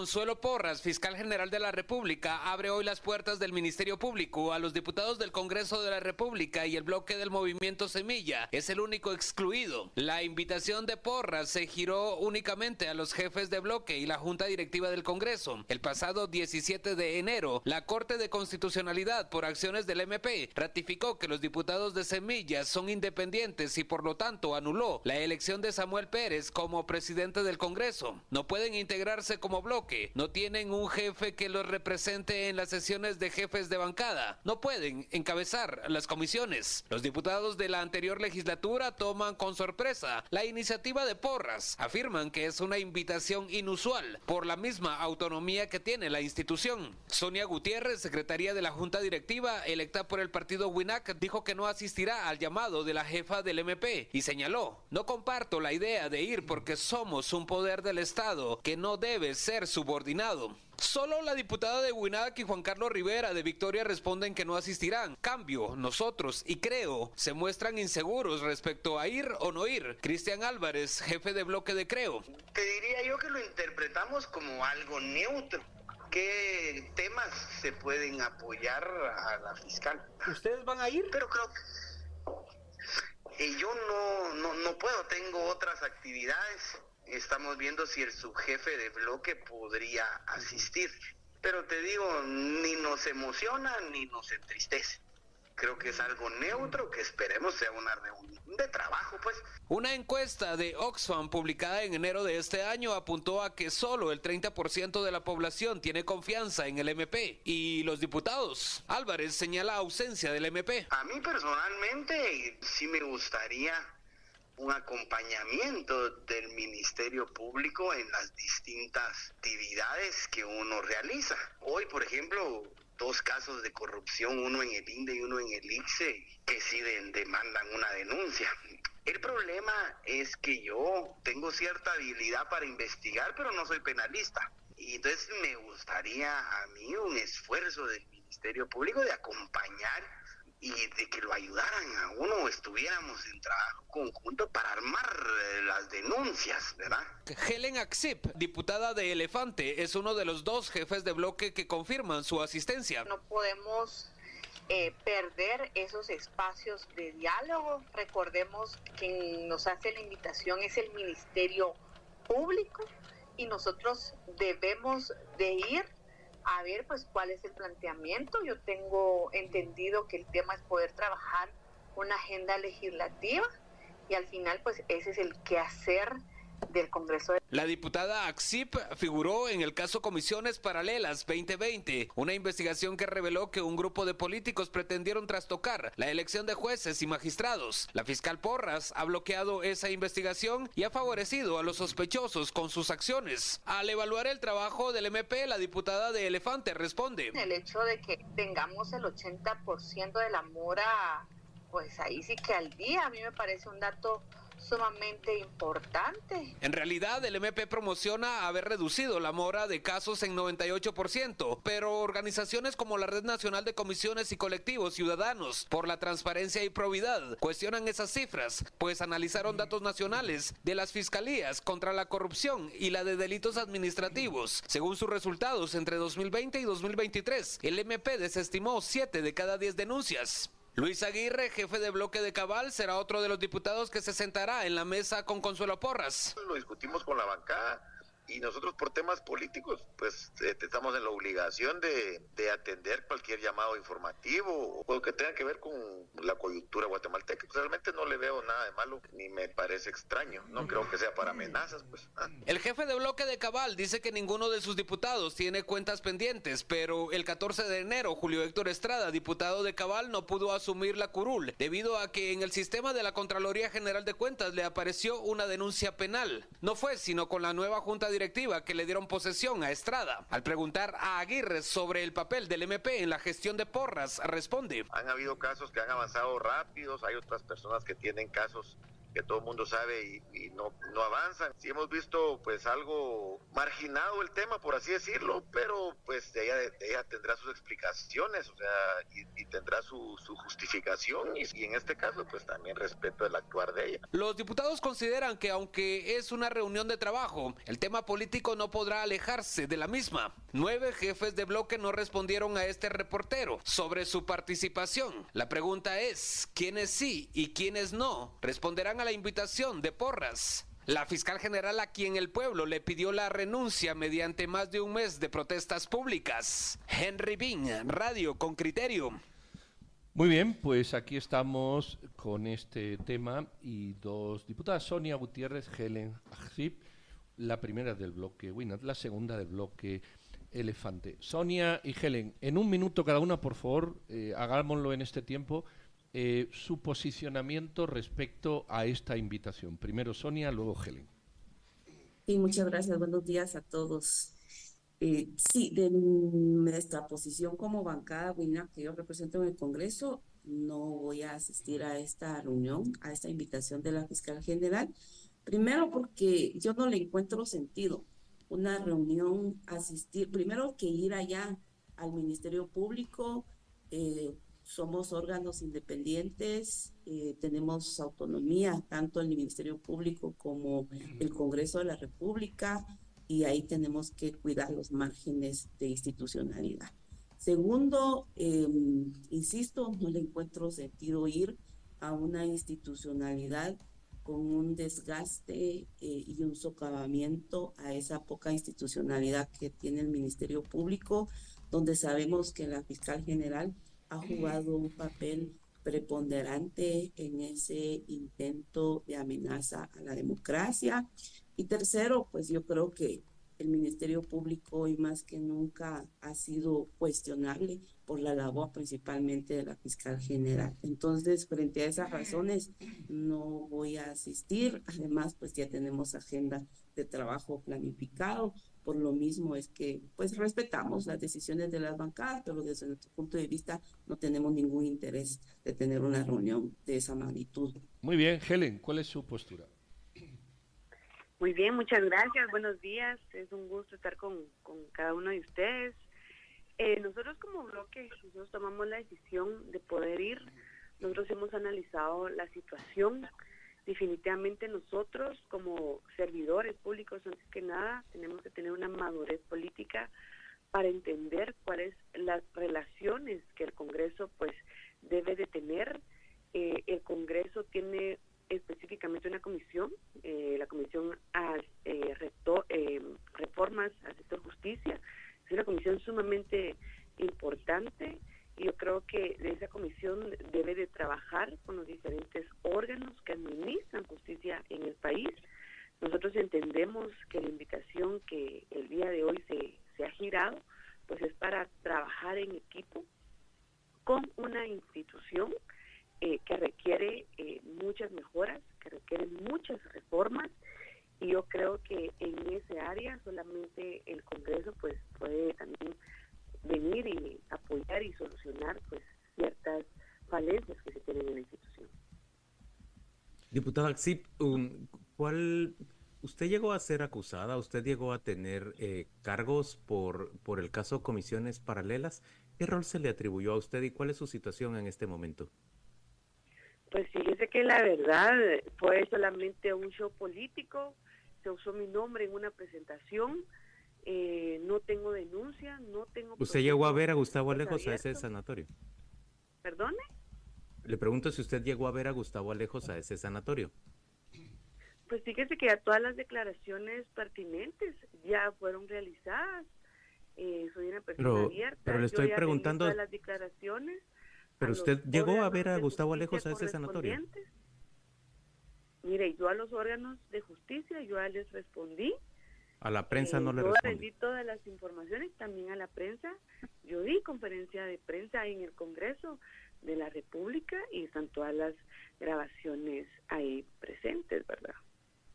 Consuelo Porras, fiscal general de la República, abre hoy las puertas del Ministerio Público a los diputados del Congreso de la República y el bloque del movimiento Semilla. Es el único excluido. La invitación de Porras se giró únicamente a los jefes de bloque y la Junta Directiva del Congreso. El pasado 17 de enero, la Corte de Constitucionalidad, por acciones del MP, ratificó que los diputados de Semilla son independientes y por lo tanto anuló la elección de Samuel Pérez como presidente del Congreso. No pueden integrarse como bloque no tienen un jefe que los represente en las sesiones de jefes de bancada, no pueden encabezar las comisiones. Los diputados de la anterior legislatura toman con sorpresa la iniciativa de Porras, afirman que es una invitación inusual por la misma autonomía que tiene la institución. Sonia Gutiérrez, secretaria de la Junta Directiva, electa por el partido WINAC, dijo que no asistirá al llamado de la jefa del MP y señaló, no comparto la idea de ir porque somos un poder del Estado que no debe ser subordinado. Solo la diputada de Huinac y Juan Carlos Rivera de Victoria responden que no asistirán. Cambio, nosotros y creo se muestran inseguros respecto a ir o no ir. Cristian Álvarez, jefe de bloque de Creo. Te diría yo que lo interpretamos como algo neutro. ¿Qué temas se pueden apoyar a la fiscal? ¿Ustedes van a ir? Pero creo que eh, yo no, no, no puedo, tengo otras actividades estamos viendo si el subjefe de bloque podría asistir. Pero te digo, ni nos emociona ni nos entristece. Creo que es algo neutro que esperemos sea una reunión de trabajo, pues. Una encuesta de Oxfam publicada en enero de este año apuntó a que solo el 30% de la población tiene confianza en el MP y los diputados. Álvarez señala ausencia del MP. A mí personalmente sí me gustaría un acompañamiento del Ministerio Público en las distintas actividades que uno realiza. Hoy, por ejemplo, dos casos de corrupción, uno en el INDE y uno en el ICSE, que sí demandan una denuncia. El problema es que yo tengo cierta habilidad para investigar, pero no soy penalista. Y entonces me gustaría a mí un esfuerzo del Ministerio Público de acompañar y de que lo ayudaran a uno, estuviéramos en trabajo conjunto para armar eh, las denuncias, ¿verdad? Helen Axip, diputada de Elefante, es uno de los dos jefes de bloque que confirman su asistencia. No podemos eh, perder esos espacios de diálogo. Recordemos que quien nos hace la invitación es el Ministerio Público y nosotros debemos de ir a ver pues cuál es el planteamiento. Yo tengo entendido que el tema es poder trabajar una agenda legislativa y al final pues ese es el quehacer del Congreso. La diputada Axip figuró en el caso Comisiones Paralelas 2020, una investigación que reveló que un grupo de políticos pretendieron trastocar la elección de jueces y magistrados. La fiscal Porras ha bloqueado esa investigación y ha favorecido a los sospechosos con sus acciones. Al evaluar el trabajo del MP, la diputada de Elefante responde. El hecho de que tengamos el 80% de la mora, pues ahí sí que al día, a mí me parece un dato sumamente importante. En realidad, el MP promociona haber reducido la mora de casos en 98%, pero organizaciones como la Red Nacional de Comisiones y Colectivos Ciudadanos por la Transparencia y Probidad cuestionan esas cifras, pues analizaron datos nacionales de las fiscalías contra la corrupción y la de delitos administrativos. Según sus resultados, entre 2020 y 2023, el MP desestimó 7 de cada 10 denuncias. Luis Aguirre, jefe de bloque de Cabal, será otro de los diputados que se sentará en la mesa con Consuelo Porras. Lo discutimos con la bancada y nosotros por temas políticos pues eh, estamos en la obligación de, atender cualquier llamado informativo o que tenga que ver con la coyuntura guatemalteca. Pues, realmente no le veo nada de malo ni me parece extraño, no creo que sea para amenazas. pues. El jefe de bloque de Cabal dice que ninguno de sus diputados tiene cuentas pendientes, pero el 14 de enero Julio Héctor Estrada, diputado de Cabal, no pudo asumir la curul debido a que en el sistema de la Contraloría General de Cuentas le apareció una denuncia penal. No fue sino con la nueva Junta Directiva directiva que le dieron posesión a Estrada. Al preguntar a Aguirre sobre el papel del MP en la gestión de Porras, responde. Han habido casos que han avanzado rápidos, hay otras personas que tienen casos que todo el mundo sabe y, no, no avanzan. Sí hemos visto pues algo marginado el tema, por así decirlo, pero pues ella, ella tendrá sus explicaciones, o sea, y, tendrá su, su justificación y, y, en este caso pues también respeto el actuar de ella. Los diputados consideran que aunque es una reunión de trabajo, el tema político no podrá alejarse de la misma. Nueve jefes de bloque no respondieron a este reportero sobre su participación. La pregunta es, ¿quiénes sí y quiénes no responderán a la invitación de Porras? La fiscal general a quien el pueblo le pidió la renuncia mediante más de un mes de protestas públicas. Henry Bean, Radio con Criterio. Muy bien, pues aquí estamos con este tema y dos diputadas, Sonia Gutiérrez, Helen la primera del bloque Winat, la segunda del bloque Elefante. Sonia y Helen, en un minuto cada una, por favor, eh, hagámoslo en este tiempo, eh, su posicionamiento respecto a esta invitación. Primero Sonia, luego Helen. Sí, muchas gracias. Buenos días a todos. Eh, sí, de nuestra posición como bancada WINA que yo represento en el Congreso, no voy a asistir a esta reunión, a esta invitación de la fiscal general. Primero porque yo no le encuentro sentido una reunión, asistir, primero que ir allá al Ministerio Público, eh, somos órganos independientes, eh, tenemos autonomía, tanto el Ministerio Público como el Congreso de la República, y ahí tenemos que cuidar los márgenes de institucionalidad. Segundo, em, insisto, no le encuentro sentido ir a una institucionalidad con un desgaste eh, y un socavamiento a esa poca institucionalidad que tiene el Ministerio Público, donde sabemos que la fiscal general ha jugado un papel preponderante en ese intento de amenaza a la democracia. Y tercero, pues yo creo que el Ministerio Público hoy más que nunca ha sido cuestionable por la labor principalmente de la fiscal general. Entonces, frente a esas razones, no voy a asistir. Además, pues ya tenemos agenda de trabajo planificado. Por lo mismo es que, pues respetamos las decisiones de las bancadas, pero desde nuestro punto de vista no tenemos ningún interés de tener una reunión de esa magnitud. Muy bien, Helen, ¿cuál es su postura? Muy bien, muchas gracias. Buenos días. Es un gusto estar con, cada uno de ustedes. Eh, nosotros como bloque, nosotros tomamos la decisión de poder ir. Nosotros hemos analizado la situación. Definitivamente nosotros como servidores públicos, antes que nada, tenemos que tener una madurez política para entender cuáles las relaciones que el Congreso pues debe de tener. Eh, el Congreso tiene específicamente una comisión, eh, la Comisión a, eh, eh, Reformas al Sector Justicia. Es una comisión sumamente importante y yo creo que de esa comisión debe de trabajar con los diferentes órganos que administran justicia en el país. Nosotros entendemos que la invitación que el día de hoy se, se ha girado, pues es para trabajar en equipo con una institución eh, que requiere eh, muchas mejoras, que requiere muchas reformas y yo creo que en ese área solamente el Congreso pues puede también y apoyar y solucionar pues ciertas falencias que se tienen en la institución. Diputada Axip, um, ¿cuál usted llegó a ser acusada? ¿Usted llegó a tener eh, cargos por, por el caso Comisiones Paralelas? ¿Qué rol se le atribuyó a usted y cuál es su situación en este momento? Pues fíjese que la verdad fue solamente un show político, se usó mi nombre en una presentación, eh, no tengo denuncia, no tengo... ¿Usted llegó a ver a Gustavo Alejos a ese sanatorio? ¿Perdone? Le pregunto si usted llegó a ver a Gustavo Alejos a ese sanatorio. Pues fíjese que ya todas las declaraciones pertinentes ya fueron realizadas. Eh, soy una persona abierta. Pero le estoy preguntando... Todas las declaraciones pero usted llegó a ver a Gustavo Alejos a ese sanatorio. Mire, yo a los órganos de justicia, yo les respondí. A la prensa eh, no le respondí. todas las informaciones, también a la prensa. Yo di conferencia de prensa en el Congreso de la República y están todas las grabaciones ahí presentes, ¿verdad?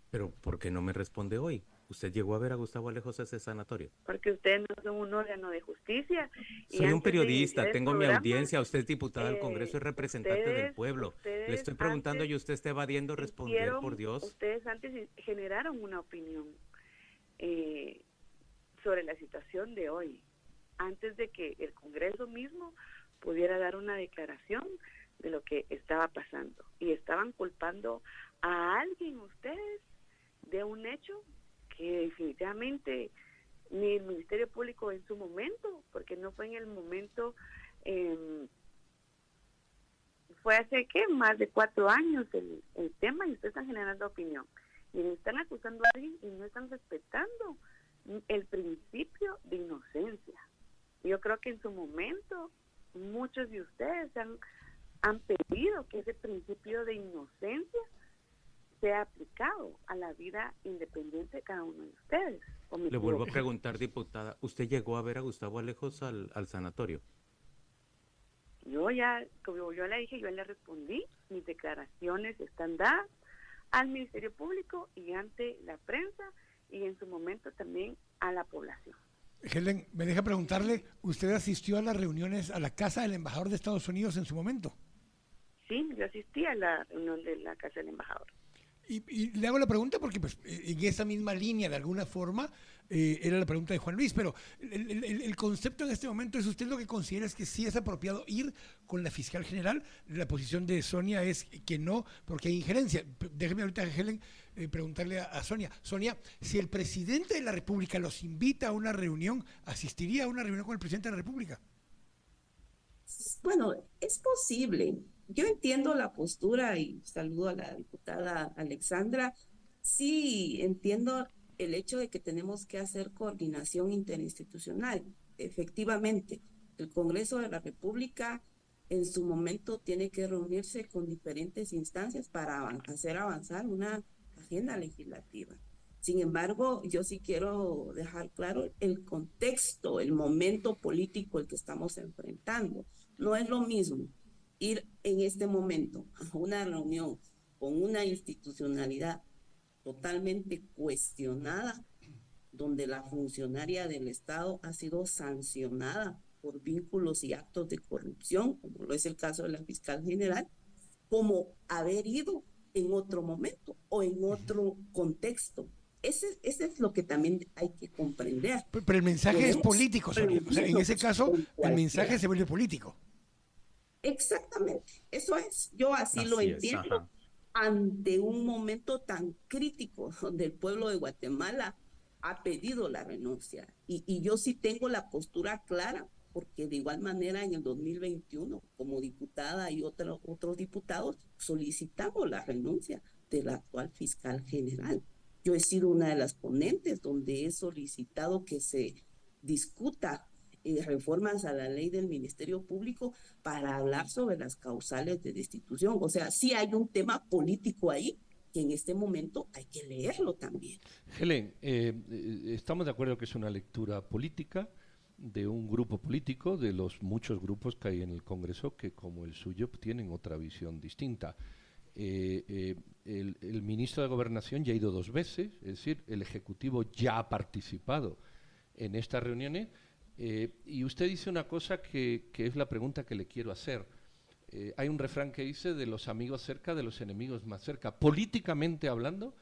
Pero ¿por qué no me responde hoy? ¿Usted llegó a ver a Gustavo Alejos ese sanatorio? Porque ustedes no son un órgano de justicia. Soy un periodista, tengo mi audiencia, usted es diputada del Congreso y representante del pueblo. Le estoy preguntando y usted está evadiendo responder, por Dios. Ustedes antes generaron una opinión eh, sobre la situación de hoy, antes de que el Congreso mismo pudiera dar una declaración de lo que estaba pasando. Y estaban culpando a alguien ustedes de un hecho que definitivamente ni el Ministerio Público en su momento, porque no fue en el momento, em, fue hace qué, más de cuatro años el, el tema y ustedes están generando opinión. Y están acusando a alguien y no están respetando el principio de inocencia. Yo creo que en su momento muchos de ustedes han, han pedido que ese principio de inocencia sea aplicado a la vida independiente de cada uno de ustedes. Le vuelvo a preguntar, diputada, ¿usted llegó a ver a Gustavo Alejos al, sanatorio? Yo ya, como yo le dije, yo le respondí, mis declaraciones están dadas al Ministerio Público y ante la prensa y en su momento también a la población. Helen, me deja preguntarle, ¿usted asistió a las reuniones a la casa del embajador de Estados Unidos en su momento? Sí, yo asistí a la reunión de la casa del embajador. Y, le hago la pregunta porque pues, eh, en esa misma línea, de alguna forma, eh, era la pregunta de Juan Luis, pero el, concepto en este momento es usted lo que considera es que sí es apropiado ir con la fiscal general. La posición de Sonia es que no, porque hay injerencia. Déjeme ahorita, Helen, eh, preguntarle a, Sonia. Sonia, si el presidente de la República los invita a una reunión, ¿asistiría a una reunión con el presidente de la República? Bueno, es posible yo entiendo la postura y saludo a la diputada Alexandra. Sí, entiendo el hecho de que tenemos que hacer coordinación interinstitucional. Efectivamente, el Congreso de la República en su momento tiene que reunirse con diferentes instancias para hacer avanzar una agenda legislativa. Sin embargo, yo sí quiero dejar claro el contexto, el momento político el que estamos enfrentando. No es lo mismo ir en este momento a una reunión con una institucionalidad totalmente cuestionada, donde la funcionaria del Estado ha sido sancionada por vínculos y actos de corrupción, como lo es el caso de la fiscal general, como haber ido en otro momento o en otro contexto. Ese, ese es lo que también hay que comprender. Pero, el mensaje es político, en ese caso, el mensaje se vuelve político. Exactamente, eso es. Yo así, lo entiendo. ante un momento tan crítico donde el pueblo de Guatemala ha pedido la renuncia. Y, yo sí tengo la postura clara, porque de igual manera en el 2021, como diputada y otros diputados, solicitamos la renuncia del actual fiscal general. Yo he sido una de las ponentes donde he solicitado que se discuta reformas a la ley del Ministerio Público para hablar sobre las causales de destitución. O sea, sí hay un tema político ahí que en este momento hay que leerlo también. Helen, eh, eh, estamos de acuerdo que es una lectura política de un grupo político, de los muchos grupos que hay en el Congreso que como el suyo tienen otra visión distinta. Eh, el, ministro de Gobernación ya ha ido dos veces, es decir, el Ejecutivo ya ha participado en estas reuniones eh, y usted dice una cosa que, es la pregunta que le quiero hacer. Eh, hay un refrán que dice de los amigos cerca, de los enemigos más cerca. Políticamente hablando,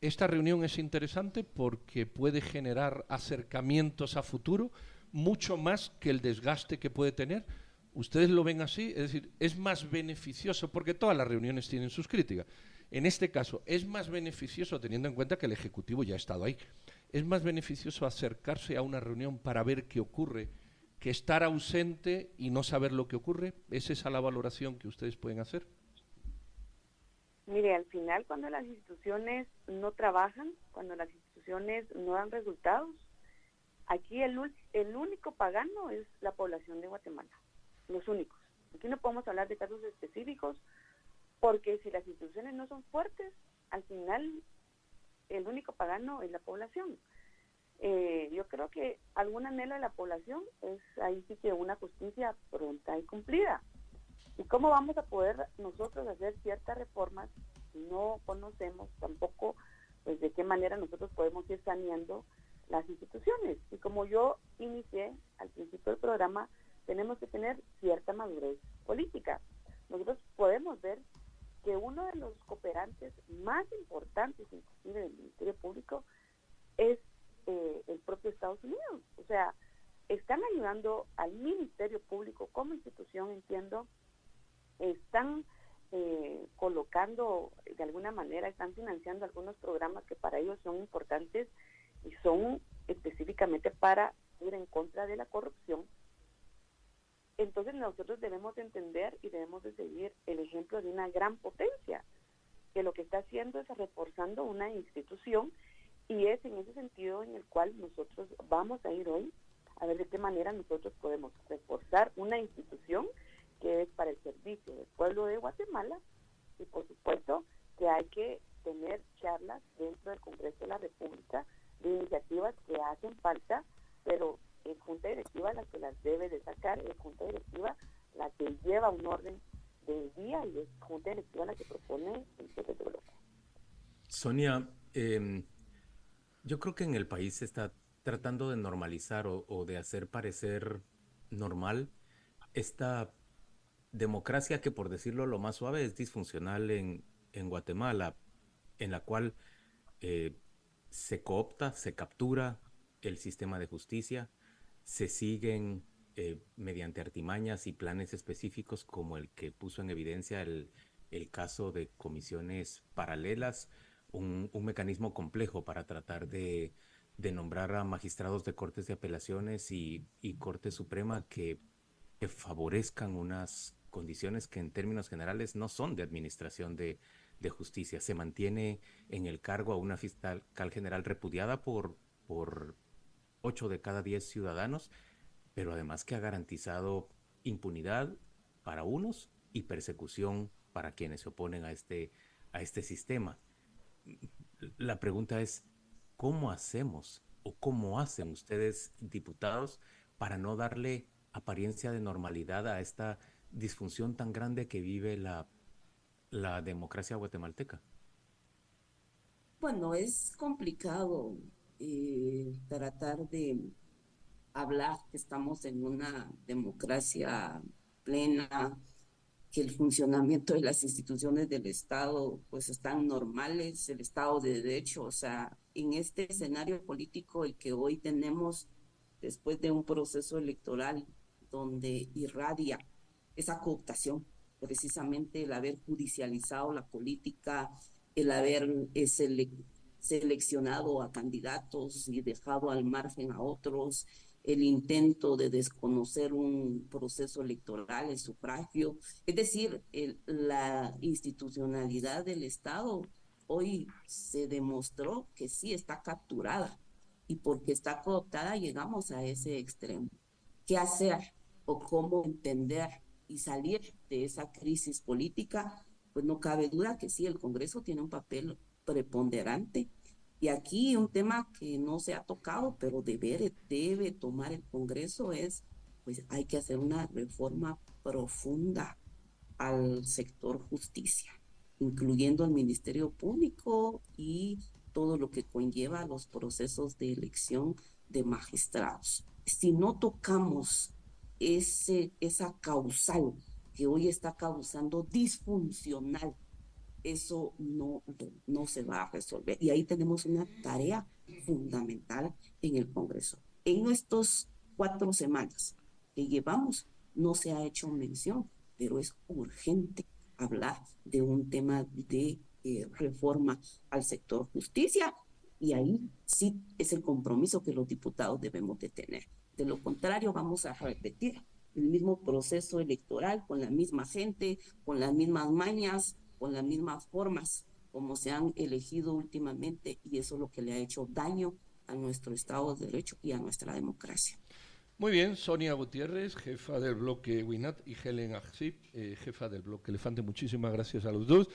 esta reunión es interesante porque puede generar acercamientos a futuro mucho más que el desgaste que puede tener. ¿Ustedes lo ven así? Es decir, es más beneficioso, porque todas las reuniones tienen sus críticas. En este caso, es más beneficioso teniendo en cuenta que el Ejecutivo ya ha estado ahí. ¿Es más beneficioso acercarse a una reunión para ver qué ocurre que estar ausente y no saber lo que ocurre? ¿Es esa la valoración que ustedes pueden hacer? Mire, al final cuando las instituciones no trabajan, cuando las instituciones no dan resultados, aquí el, el único pagano es la población de Guatemala, los únicos. Aquí no podemos hablar de casos específicos porque si las instituciones no son fuertes, al final el único pagano es la población. Eh, yo creo que algún anhelo de la población es ahí sí que una justicia pronta y cumplida. ¿Y cómo vamos a poder nosotros hacer ciertas reformas si no conocemos tampoco pues de qué manera nosotros podemos ir saneando las instituciones. Y como yo inicié al principio del programa, tenemos que tener cierta madurez política. Nosotros podemos ver que uno de los cooperantes más importantes, inclusive del Ministerio Público, es eh, el propio Estados Unidos. O sea, están ayudando al Ministerio Público como institución, entiendo, están eh, colocando, de alguna manera, están financiando algunos programas que para ellos son importantes y son específicamente para ir en contra de la corrupción entonces nosotros debemos entender y debemos de seguir el ejemplo de una gran potencia, que lo que está haciendo es reforzando una institución y es en ese sentido en el cual nosotros vamos a ir hoy a ver de qué manera nosotros podemos reforzar una institución que es para el servicio del pueblo de Guatemala. Y por supuesto que hay que tener charlas dentro del Congreso de la República de iniciativas que hacen falta, pero es junta directiva la que las debe de sacar, es junta directiva la que lleva un orden del día y es junta directiva la que propone el jefe de bloque. Sonia, eh, yo creo que en el país se está tratando de normalizar o, o de hacer parecer normal esta democracia que por decirlo lo más suave es disfuncional en, en Guatemala, en la cual eh, se coopta, se captura el sistema de justicia, se siguen eh, mediante artimañas y planes específicos como el que puso en evidencia el, el caso de comisiones paralelas, un, un, mecanismo complejo para tratar de, de, nombrar a magistrados de cortes de apelaciones y, y Corte Suprema que, que, favorezcan unas condiciones que en términos generales no son de administración de, de justicia. Se mantiene en el cargo a una fiscal general repudiada por, por 8 de cada 10 ciudadanos, pero además que ha garantizado impunidad para unos y persecución para quienes se oponen a este, a este sistema. La pregunta es, ¿cómo hacemos o cómo hacen ustedes, diputados, para no darle apariencia de normalidad a esta disfunción tan grande que vive la, la democracia guatemalteca? Bueno, es complicado eh, tratar de hablar que estamos en una democracia plena, que el funcionamiento de las instituciones del Estado pues están normales, el Estado de Derecho, o sea, en este escenario político el que hoy tenemos después de un proceso electoral donde irradia esa cooptación, precisamente el haber judicializado la política, el haber ese seleccionado a candidatos y dejado al margen a otros, el intento de desconocer un proceso electoral, el sufragio, es decir, el, la institucionalidad del Estado hoy se demostró que sí está capturada y porque está cooptada llegamos a ese extremo. ¿Qué hacer o cómo entender y salir de esa crisis política? Pues no cabe duda que sí, el Congreso tiene un papel preponderante. Y aquí un tema que no se ha tocado, pero debe, debe tomar el Congreso es, pues hay que hacer una reforma profunda al sector justicia, incluyendo al Ministerio Público y todo lo que conlleva los procesos de elección de magistrados. Si no tocamos ese, esa causal que hoy está causando disfuncional eso no, no se va a resolver. Y ahí tenemos una tarea fundamental en el Congreso. En nuestras cuatro semanas que llevamos, no se ha hecho mención, pero es urgente hablar de un tema de eh, reforma al sector justicia y ahí sí es el compromiso que los diputados debemos de tener. De lo contrario, vamos a repetir el mismo proceso electoral con la misma gente, con las mismas mañas, con las mismas formas como se han elegido últimamente y eso es lo que le ha hecho daño a nuestro Estado de Derecho y a nuestra democracia. Muy bien, Sonia Gutiérrez, jefa del bloque WINAT, y Helen Agsip, eh, jefa del bloque Elefante. Muchísimas gracias a los dos.